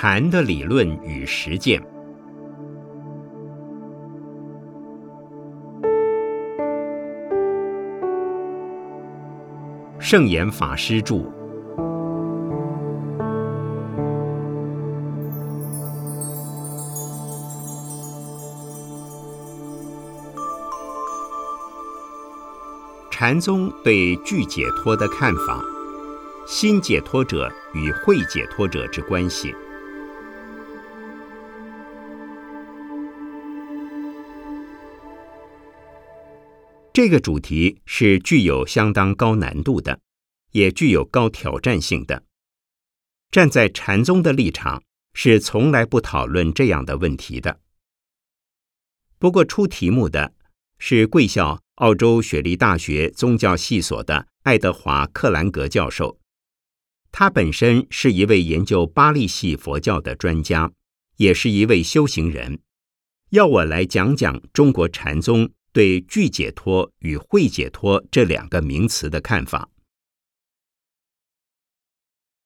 禅的理论与实践。圣严法师著。禅宗对具解脱的看法，心解脱者与会解脱者之关系。这个主题是具有相当高难度的，也具有高挑战性的。站在禅宗的立场，是从来不讨论这样的问题的。不过出题目的是贵校澳洲雪梨大学宗教系所的爱德华·克兰格教授，他本身是一位研究巴利系佛教的专家，也是一位修行人。要我来讲讲中国禅宗。对具解脱与会解脱这两个名词的看法，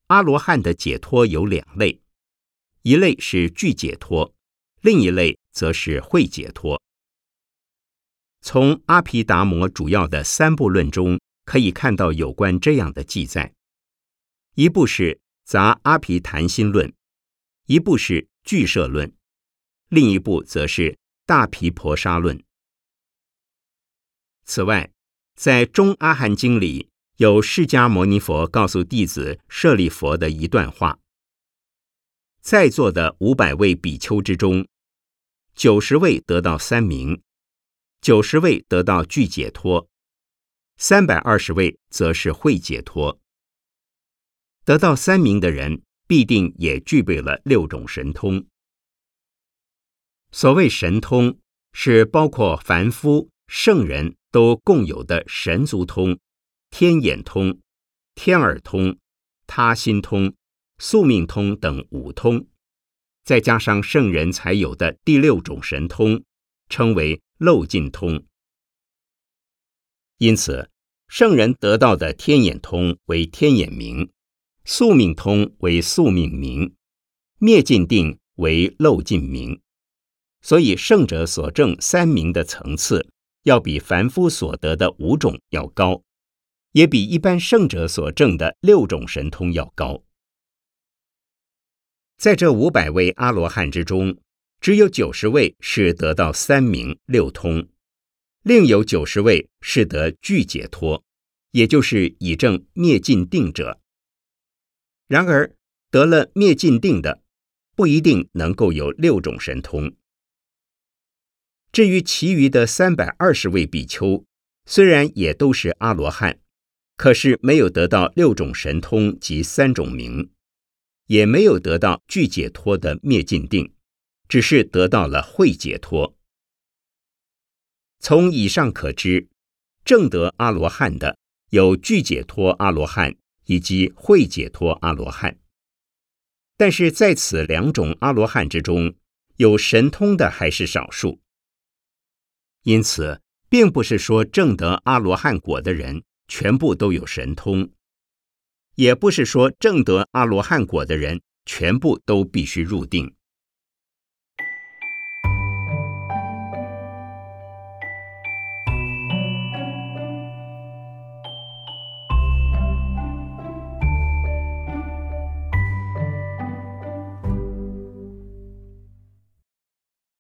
阿罗汉的解脱有两类，一类是具解脱，另一类则是会解脱。从阿毗达摩主要的三部论中可以看到有关这样的记载：一部是《杂阿毗昙心论》，一部是《俱舍论》，另一部则是《大毗婆沙论》。此外，在《中阿含经》里有释迦牟尼佛告诉弟子舍利佛的一段话：在座的五百位比丘之中，九十位得到三名，九十位得到具解脱，三百二十位则是会解脱。得到三名的人，必定也具备了六种神通。所谓神通，是包括凡夫、圣人。都共有的神足通、天眼通、天耳通、他心通、宿命通等五通，再加上圣人才有的第六种神通，称为漏尽通。因此，圣人得到的天眼通为天眼明，宿命通为宿命明，灭尽定为漏尽明。所以，圣者所证三明的层次。要比凡夫所得的五种要高，也比一般圣者所证的六种神通要高。在这五百位阿罗汉之中，只有九十位是得到三明六通，另有九十位是得具解脱，也就是以证灭尽定者。然而，得了灭尽定的，不一定能够有六种神通。至于其余的三百二十位比丘，虽然也都是阿罗汉，可是没有得到六种神通及三种名，也没有得到具解脱的灭尽定，只是得到了会解脱。从以上可知，正得阿罗汉的有具解脱阿罗汉以及会解脱阿罗汉，但是在此两种阿罗汉之中，有神通的还是少数。因此，并不是说证得阿罗汉果的人全部都有神通，也不是说证得阿罗汉果的人全部都必须入定。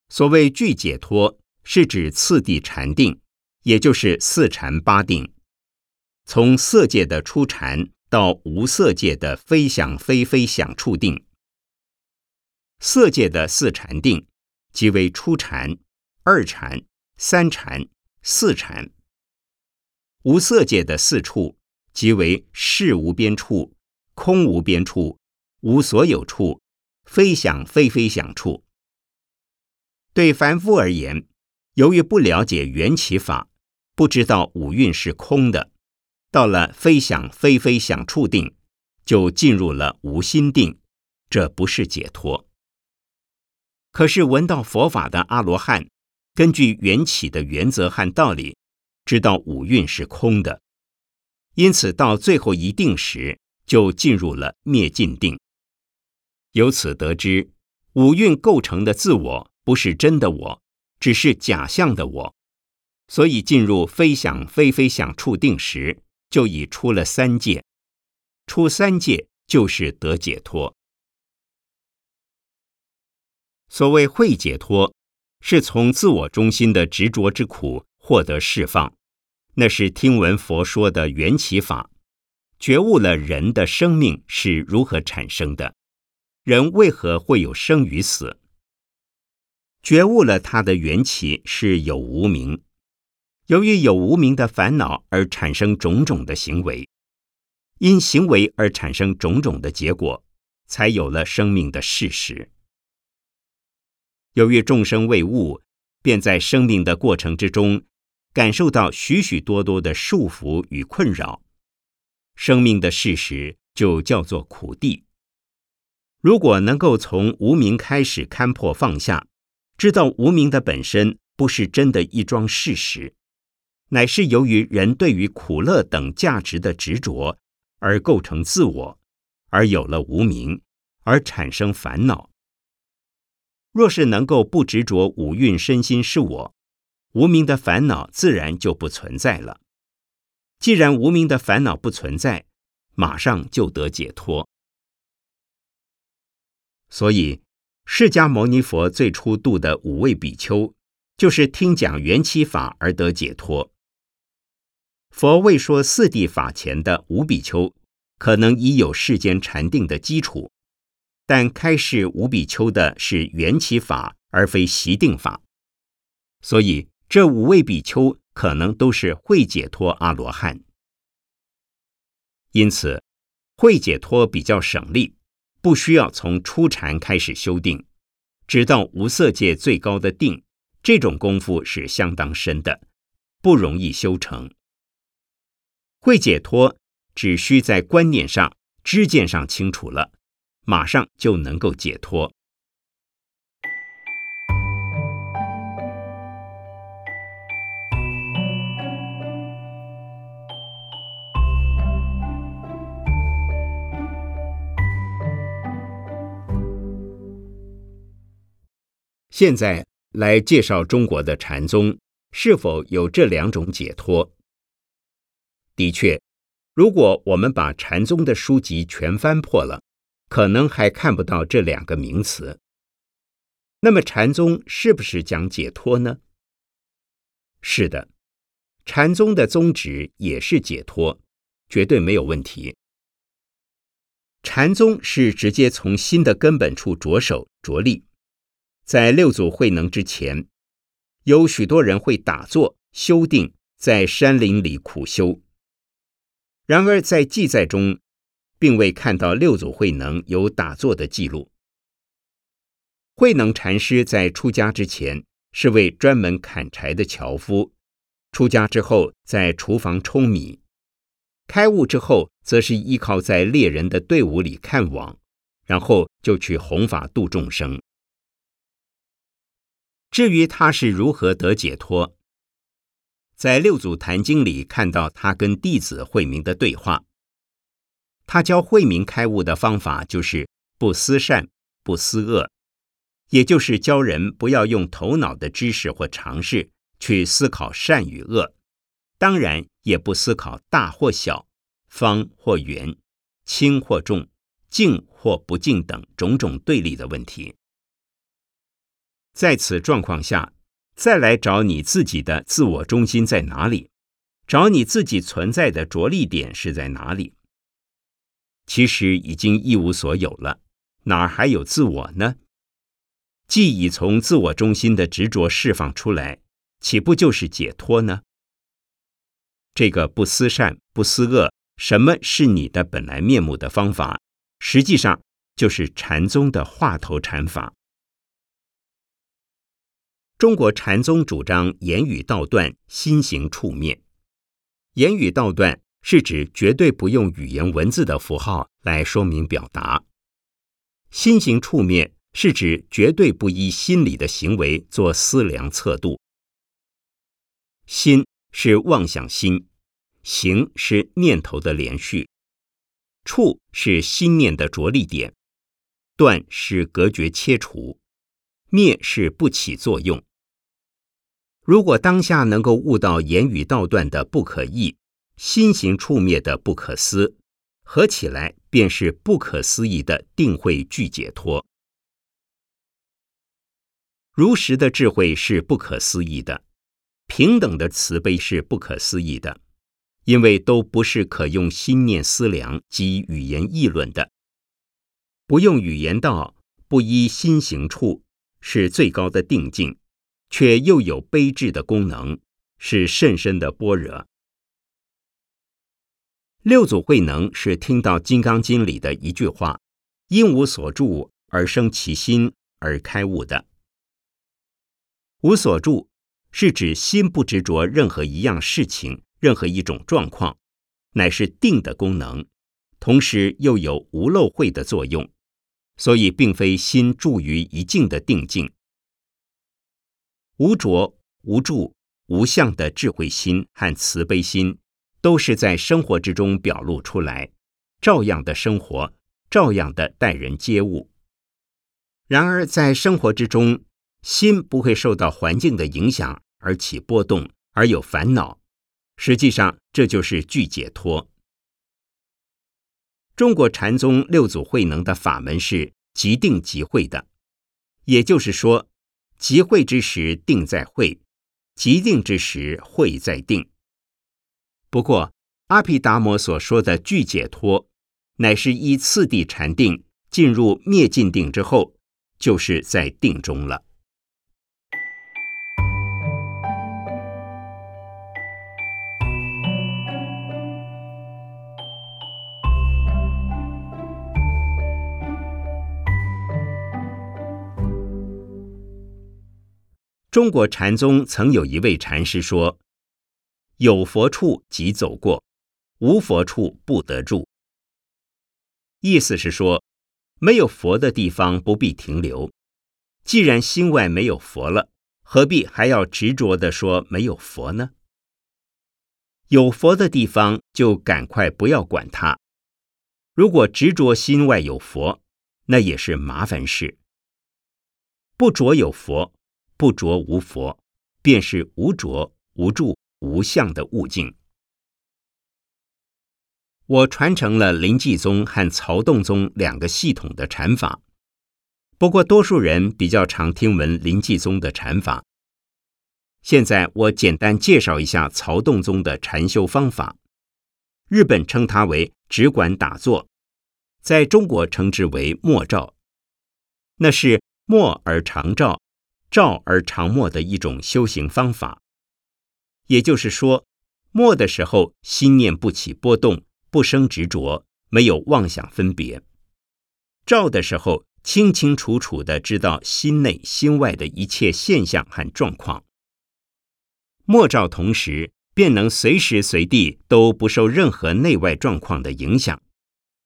所谓具解脱。是指次第禅定，也就是四禅八定，从色界的初禅到无色界的非想非非想处定。色界的四禅定，即为初禅、二禅、三禅、四禅；无色界的四处，即为事无边处、空无边处、无所有处、非想非非想处。对凡夫而言，由于不了解缘起法，不知道五蕴是空的，到了非想非非想处定，就进入了无心定，这不是解脱。可是闻到佛法的阿罗汉，根据缘起的原则和道理，知道五蕴是空的，因此到最后一定时，就进入了灭尽定。由此得知，五蕴构成的自我不是真的我，只是假象的我。所以进入非想非非想处定时，就已出了三界。出三界就是得解脱。所谓会解脱，是从自我中心的执着之苦获得释放。那是听闻佛说的缘起法，觉悟了人的生命是如何产生的，人为何会有生与死，觉悟了他的缘起是有无名，由于有无名的烦恼而产生种种的行为，因行为而产生种种的结果，才有了生命的事实。由于众生未悟，便在生命的过程之中。感受到许许多多的束缚与困扰，生命的事实就叫做苦地。如果能够从无名开始勘破放下，知道无名的本身不是真的一桩事实，乃是由于人对于苦乐等价值的执着而构成自我，而有了无名，而产生烦恼。若是能够不执着五蕴身心是我。无名的烦恼自然就不存在了。既然无名的烦恼不存在，马上就得解脱。所以，释迦牟尼佛最初度的五位比丘，就是听讲缘起法而得解脱。佛未说四谛法前的五比丘，可能已有世间禅定的基础，但开示五比丘的是缘起法，而非习定法，所以。这五位比丘可能都是会解脱阿罗汉，因此会解脱比较省力，不需要从初禅开始修定，直到无色界最高的定，这种功夫是相当深的，不容易修成。会解脱只需在观念上、知见上清楚了，马上就能够解脱。现在来介绍中国的禅宗是否有这两种解脱。的确，如果我们把禅宗的书籍全翻破了，可能还看不到这两个名词。那么，禅宗是不是讲解脱呢？是的，禅宗的宗旨也是解脱，绝对没有问题。禅宗是直接从心的根本处着手着力。在六祖慧能之前，有许多人会打坐修定，在山林里苦修。然而在记载中，并未看到六祖慧能有打坐的记录。慧能禅师在出家之前是位专门砍柴的樵夫，出家之后在厨房舂米，开悟之后则是依靠在猎人的队伍里看网，然后就去弘法度众生。至于他是如何得解脱，在六祖坛经里看到他跟弟子慧明的对话。他教慧明开悟的方法就是不思善，不思恶，也就是教人不要用头脑的知识或常识去思考善与恶，当然也不思考大或小、方或圆、轻或重、静或不静等种种对立的问题。在此状况下，再来找你自己的自我中心在哪里？找你自己存在的着力点是在哪里？其实已经一无所有了，哪儿还有自我呢？既已从自我中心的执着释放出来，岂不就是解脱呢？这个不思善不思恶，什么是你的本来面目的方法，实际上就是禅宗的化头禅法。中国禅宗主张言语道断，心行处灭。言语道断是指绝对不用语言文字的符号来说明表达；心行处灭是指绝对不依心理的行为做思量测度。心是妄想心，行是念头的连续，处是心念的着力点，断是隔绝切除，灭是不起作用。如果当下能够悟到言语道断的不可意，心行处灭的不可思，合起来便是不可思议的定慧具解脱。如实的智慧是不可思议的，平等的慈悲是不可思议的，因为都不是可用心念思量及语言议论的。不用语言道，不依心行处，是最高的定境，却又有悲智的功能，是甚深的般若。六祖慧能是听到《金刚经》里的一句话：“因无所住而生其心”而开悟的。无所住，是指心不执着任何一样事情、任何一种状况，乃是定的功能，同时又有无漏慧的作用，所以并非心住于一境的定境。无着、无助、无相的智慧心和慈悲心，都是在生活之中表露出来，照样的生活，照样的待人接物。然而在生活之中，心不会受到环境的影响而起波动，而有烦恼。实际上，这就是具解脱。中国禅宗六祖慧能的法门是即定即慧的，也就是说，集会之时定在会，即定之时会在定。不过，阿毗达摩所说的具解脱，乃是依次第禅定进入灭尽定之后，就是在定中了。中国禅宗曾有一位禅师说：“有佛处即走过，无佛处不得住。”意思是说，没有佛的地方不必停留。既然心外没有佛了，何必还要执着的说没有佛呢？有佛的地方就赶快不要管它。如果执着心外有佛，那也是麻烦事。不着有佛。不着无佛，便是无着、无住、无相的悟境。我传承了灵济宗和曹洞宗两个系统的禅法，不过多数人比较常听闻灵济宗的禅法。现在我简单介绍一下曹洞宗的禅修方法。日本称它为只管打坐，在中国称之为默照，那是默而常照。照而常默的一种修行方法，也就是说，默的时候心念不起波动，不生执着，没有妄想分别；照的时候清清楚楚的知道心内心外的一切现象和状况。默照同时，便能随时随地都不受任何内外状况的影响，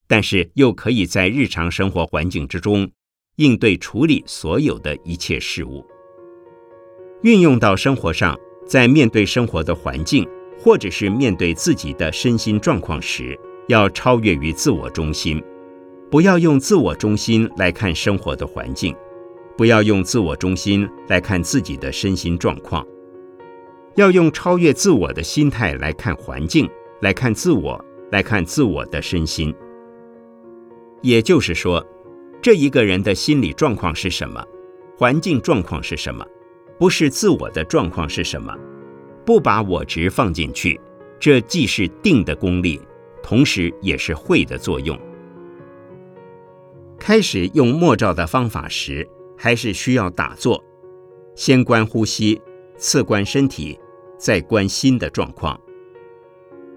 但是又可以在日常生活环境之中应对处理所有的一切事物。运用到生活上，在面对生活的环境，或者是面对自己的身心状况时，要超越于自我中心，不要用自我中心来看生活的环境，不要用自我中心来看自己的身心状况，要用超越自我的心态来看环境，来看自我，来看自我的身心。也就是说，这一个人的心理状况是什么，环境状况是什么。不是自我的状况是什么？不把我执放进去，这既是定的功力，同时也是会的作用。开始用默照的方法时，还是需要打坐，先观呼吸，次观身体，再观心的状况。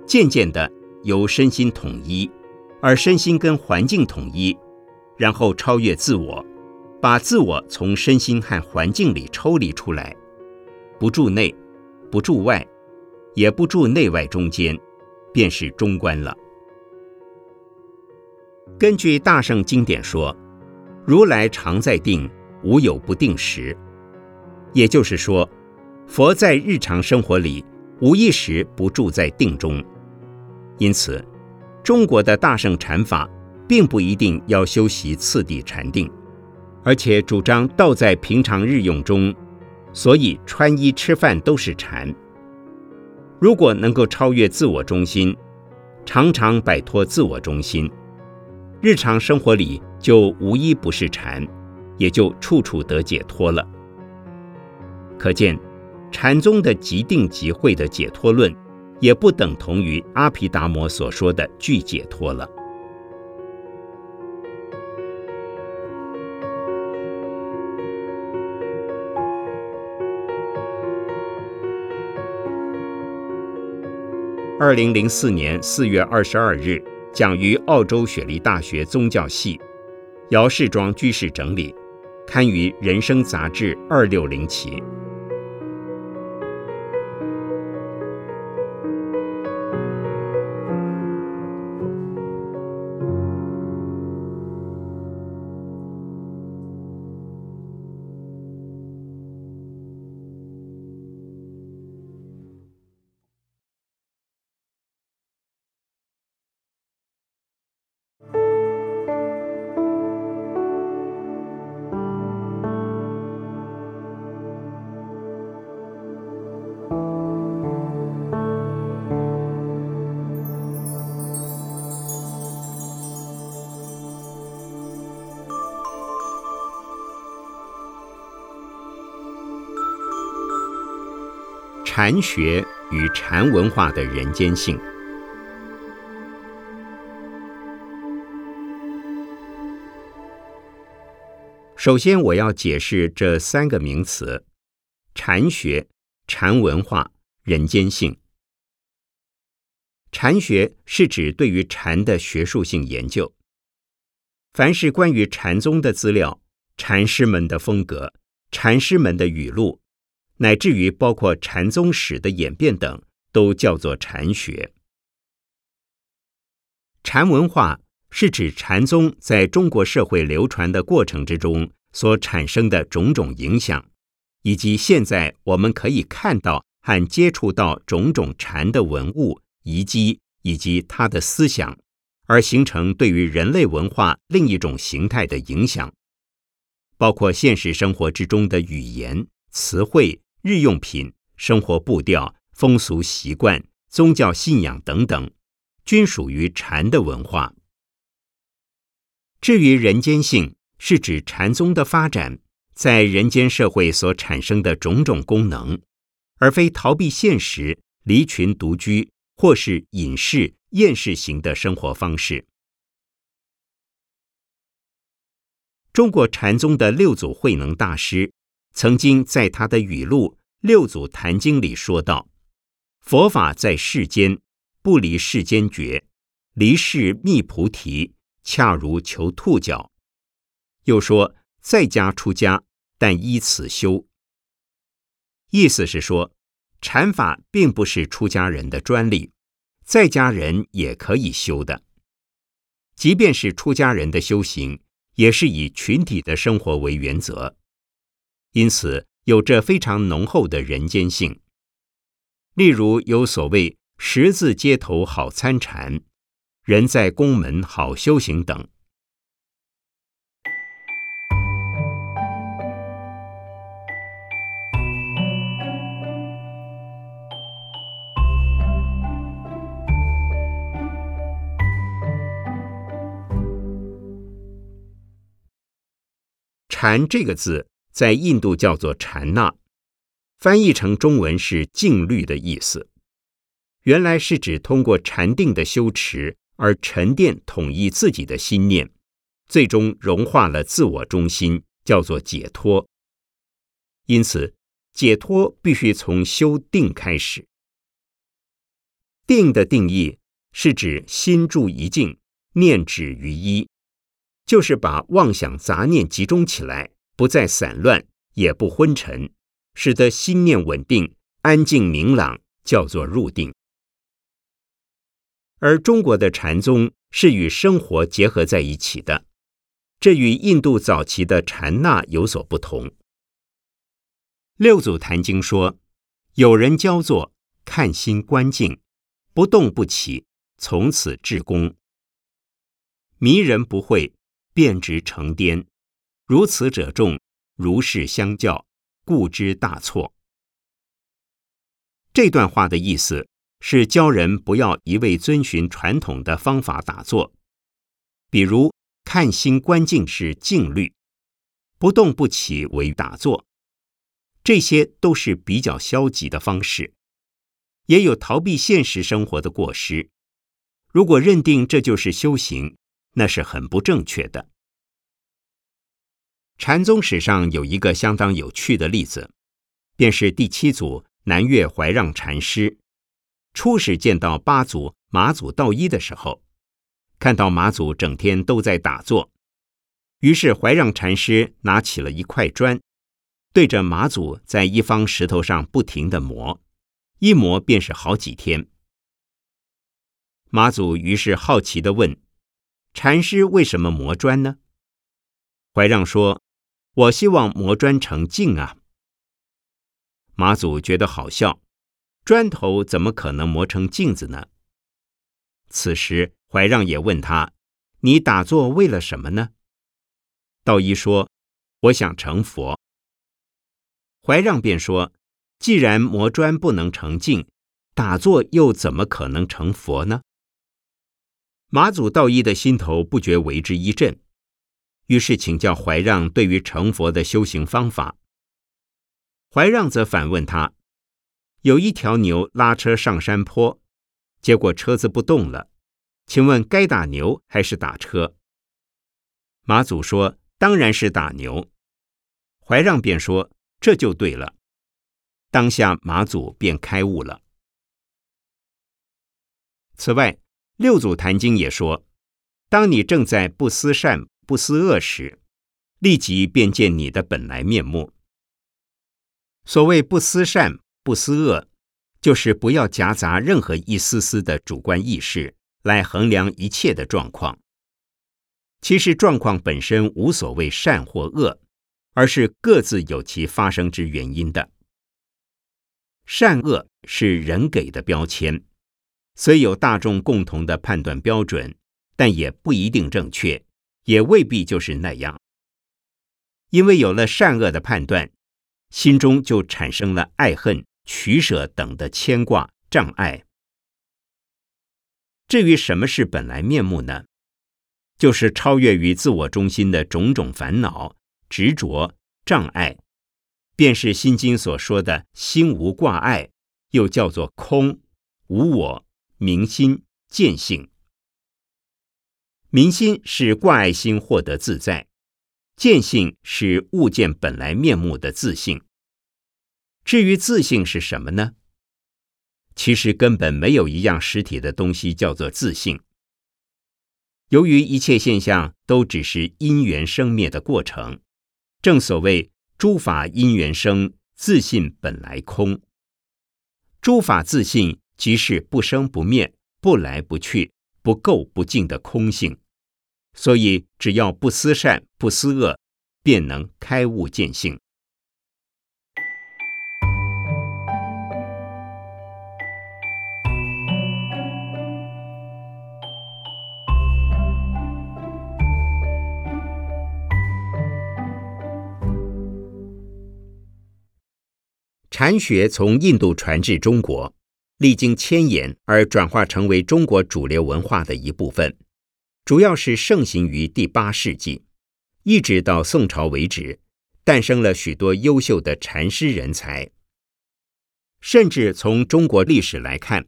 渐渐的由身心统一，而身心跟环境统一，然后超越自我。把自我从身心和环境里抽离出来，不住内，不住外，也不住内外中间，便是中观了。根据大圣经典说，如来常在定，无有不定时。也就是说，佛在日常生活里无一时不住在定中。因此，中国的大圣禅法并不一定要修习次第禅定，而且主张道在平常日用中，所以穿衣吃饭都是禅。如果能够超越自我中心，常常摆脱自我中心，日常生活里就无一不是禅，也就处处得解脱了。可见，禅宗的即定即会的解脱论，也不等同于阿毗达摩所说的具解脱了。二零零四年四月二十二日，讲于澳洲雪梨大学宗教系，姚世庄居士整理，刊于《人生》杂志二六零期。禅学与禅文化的人间性。首先，我要解释这三个名词：禅学、禅文化、人间性。禅学是指对于禅的学术性研究。凡是关于禅宗的资料、禅师们的风格、禅师们的语录。乃至于包括禅宗史的演变等，都叫做禅学。禅文化是指禅宗在中国社会流传的过程之中所产生的种种影响，以及现在我们可以看到和接触到种种禅的文物遗迹以及他的思想，而形成对于人类文化另一种形态的影响，包括现实生活之中的语言词汇。日用品、生活步调、风俗习惯、宗教信仰等等，均属于禅的文化。至于人间性，是指禅宗的发展在人间社会所产生的种种功能，而非逃避现实、离群独居或是隐士、厌世型的生活方式。中国禅宗的六祖慧能大师。曾经在他的语录《六祖坛经》里说道：“佛法在世间，不离世间觉；离世觅菩提，恰如求兔角。”又说：“在家出家，但依此修。”意思是说，禅法并不是出家人的专利，在家人也可以修的。即便是出家人的修行，也是以群体的生活为原则。因此，有着非常浓厚的人间性。例如，有所谓“十字街头好参禅，人在宫门好修行”等。禅这个字。在印度叫做禅那，翻译成中文是静虑的意思。原来是指通过禅定的修持而沉淀统一自己的心念，最终融化了自我中心，叫做解脱。因此，解脱必须从修定开始。定的定义是指心住一静，念止于一，就是把妄想杂念集中起来。不再散乱，也不昏沉，使得心念稳定、安静明朗，叫做入定。而中国的禅宗是与生活结合在一起的，这与印度早期的禅那有所不同。六祖坛经说：“有人教坐，看心观境，不动不起，从此至功。”迷人不会，变直成颠，如此者众，如是相较，故知大错。这段话的意思是教人不要一味遵循传统的方法打坐，比如看心观境是静虑，不动不起为打坐，这些都是比较消极的方式，也有逃避现实生活的过失。如果认定这就是修行，那是很不正确的。禅宗史上有一个相当有趣的例子，便是第七祖南岳怀让禅师初始见到八祖马祖道一的时候，看到马祖整天都在打坐，于是怀让禅师拿起了一块砖，对着马祖在一方石头上不停的磨，一磨便是好几天。马祖于是好奇的问：“禅师为什么磨砖呢？”怀让说：“我希望磨砖成镜啊。”马祖觉得好笑，砖头怎么可能磨成镜子呢？此时怀让也问他：“你打坐为了什么呢？”道一说：“我想成佛。”怀让便说：“既然磨砖不能成镜，打坐又怎么可能成佛呢？”马祖道一的心头不觉为之一震，于是请教怀让对于成佛的修行方法。怀让则反问他：有一条牛拉车上山坡，结果车子不动了，请问该打牛还是打车？马祖说：当然是打牛。怀让便说：这就对了。当下马祖便开悟了。此外。六祖坛经也说：当你正在不思善不思恶时，立即便见你的本来面目。所谓不思善不思恶，就是不要夹杂任何一丝丝的主观意识来衡量一切的状况。其实状况本身无所谓善或恶，而是各自有其发生之原因的。善恶是人给的标签。虽有大众共同的判断标准，但也不一定正确，也未必就是那样。因为有了善恶的判断，心中就产生了爱恨、取舍等的牵挂障碍。至于什么是本来面目呢？就是超越于自我中心的种种烦恼、执着、障碍，便是《心经》所说的心无挂碍，又叫做空无我。明心见性，明心是挂碍心获得自在，见性是物见本来面目的自性。至于自性是什么呢？其实根本没有一样实体的东西叫做自性。由于一切现象都只是因缘生灭的过程，正所谓诸法因缘生，自性本来空。诸法自性。即是不生不灭、不来不去、不垢不净的空性，所以只要不思善、不思恶，便能开悟见性。禅学从印度传至中国。历经千言而转化成为中国主流文化的一部分，主要是盛行于第八世纪，一直到宋朝为止，诞生了许多优秀的禅师人才。甚至从中国历史来看，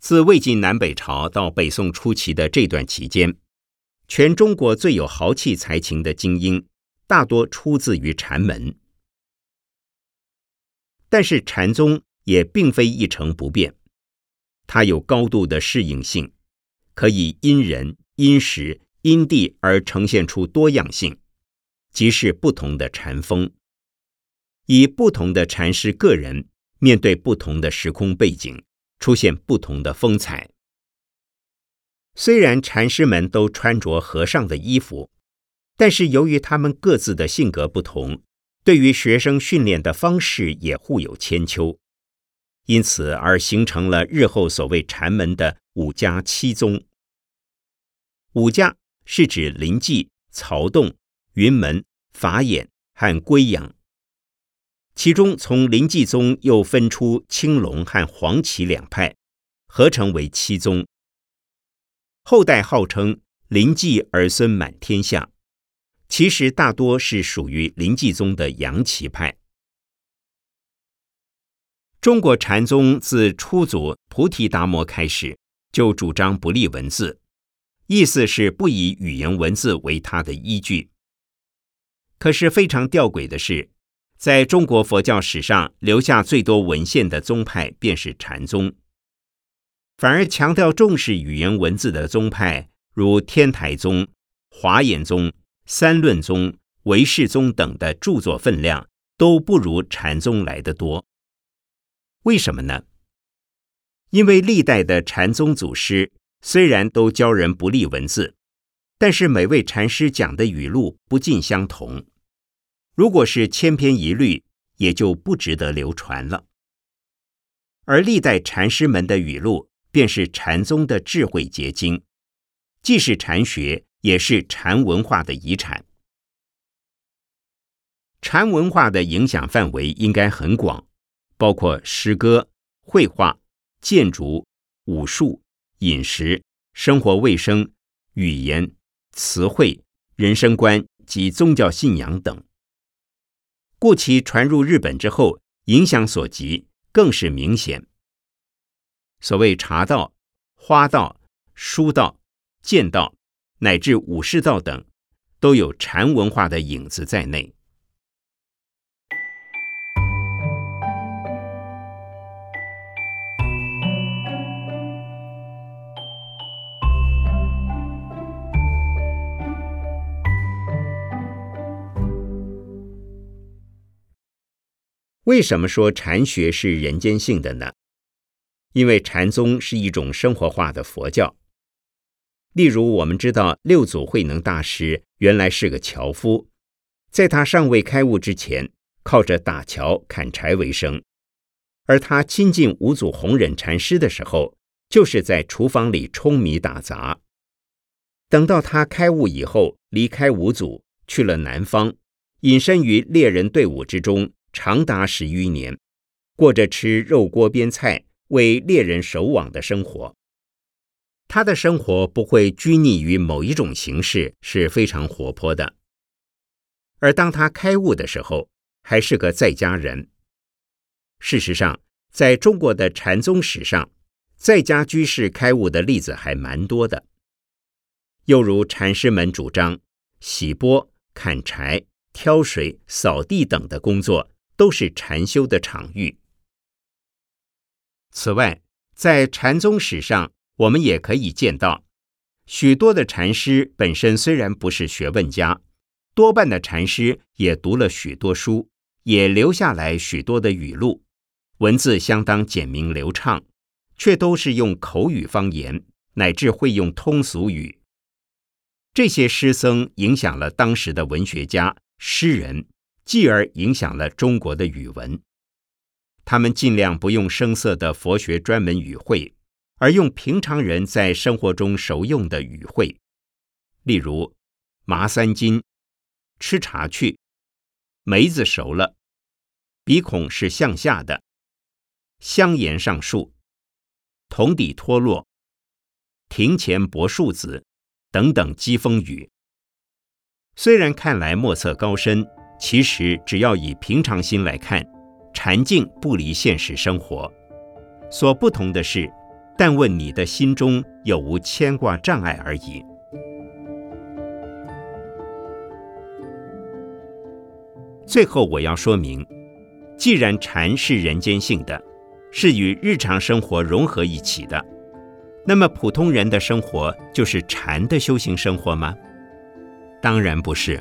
自魏晋南北朝到北宋初期的这段期间，全中国最有豪气才情的精英，大多出自于禅门。但是禅宗。也并非一成不变，它有高度的适应性，可以因人、因时、因地而呈现出多样性，即是不同的禅风，以不同的禅师个人面对不同的时空背景，出现不同的风采。虽然禅师们都穿着和尚的衣服，但是由于他们各自的性格不同，对于学生训练的方式也互有千秋。因此而形成了日后所谓禅门的五家七宗。五家是指临济、曹洞、云门、法眼和归阳。其中，从临济宗又分出青龙和黄旗两派，合成为七宗。后代号称临济儿孙满天下，其实大多是属于临济宗的阳岐派。中国禅宗自初祖菩提达摩开始，就主张不立文字，意思是不以语言文字为他的依据。可是非常吊诡的是。在中国佛教史上留下最多文献的宗派便是禅宗，反而强调重视语言文字的宗派，如天台宗、华严宗、三论宗、唯识宗等的著作分量都不如禅宗来得多。为什么呢？因为历代的禅宗祖师虽然都教人不立文字，但是每位禅师讲的语录不尽相同。如果是千篇一律，也就不值得流传了。而历代禅师们的语录，便是禅宗的智慧结晶，既是禅学，也是禅文化的遗产。禅文化的影响范围应该很广，包括诗歌、绘画、建筑、武术、饮食、生活卫生、语言、词汇、人生观及宗教信仰等。故其传入日本之后，影响所及更是明显。所谓茶道、花道、书道、剑道，乃至武士道等，都有禅文化的影子在内。为什么说禅学是人间性的呢？因为禅宗是一种生活化的佛教。例如，我们知道六祖慧能大师原来是个樵夫，在他尚未开悟之前，靠着打桥砍柴为生；而他亲近五祖弘忍禅师的时候，就是在厨房里舂米打杂。等到他开悟以后，离开五祖，去了南方，隐身于猎人队伍之中。长达十余年，过着吃肉锅边菜、为猎人守网的生活。他的生活不会拘泥于某一种形式，是非常活泼的。而当他开悟的时候，还是个在家人。事实上，在中国的禅宗史上，在家居士开悟的例子还蛮多的。又如禅师们主张洗钵、砍柴、挑水、扫地等的工作。都是禅修的场域。此外，在禅宗史上，我们也可以见到许多的禅师本身虽然不是学问家，多半的禅师也读了许多书，也留下来许多的语录，文字相当简明流畅，却都是用口语方言，乃至会用通俗语。这些师僧影响了当时的文学家、诗人。继而影响了中国的语文。他们尽量不用生涩的佛学专门语汇，而用平常人在生活中熟用的语汇，例如“麻三斤”“吃茶去”“梅子熟了”“鼻孔是向下的”“香言上树”“桶底脱落”“庭前柏树子”等等讥讽语。虽然看来莫测高深。其实，只要以平常心来看，禅境不离现实生活。所不同的是，但问你的心中有无牵挂障碍而已。最后，我要说明，既然禅是人间性的，是与日常生活融合一起的，那么普通人的生活就是禅的修行生活吗？当然不是。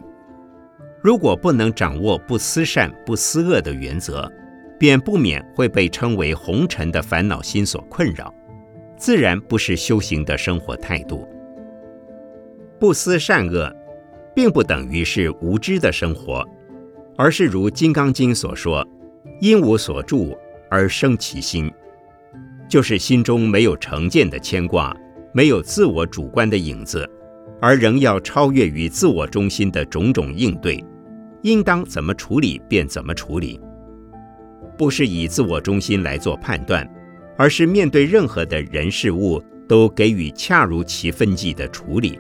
如果不能掌握不思善、不思恶的原则，便不免会被称为红尘的烦恼心所困扰，自然不是修行的生活态度。不思善恶，并不等于是无知的生活，而是如《金刚经》所说：“因无所住而生其心”，就是心中没有成见的牵挂，没有自我主观的影子，而仍要超越于自我中心的种种应对，应当怎么处理便怎么处理，不是以自我中心来做判断，而是面对任何的人事物都给予恰如其分际的处理，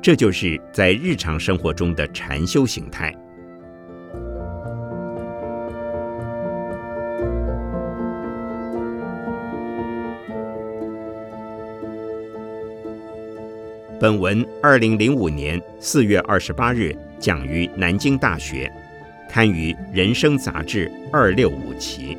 这就是在日常生活中的禅修形态。本文二零零五年四月二十八日讲于南京大学，刊于《人生》杂志二六五期。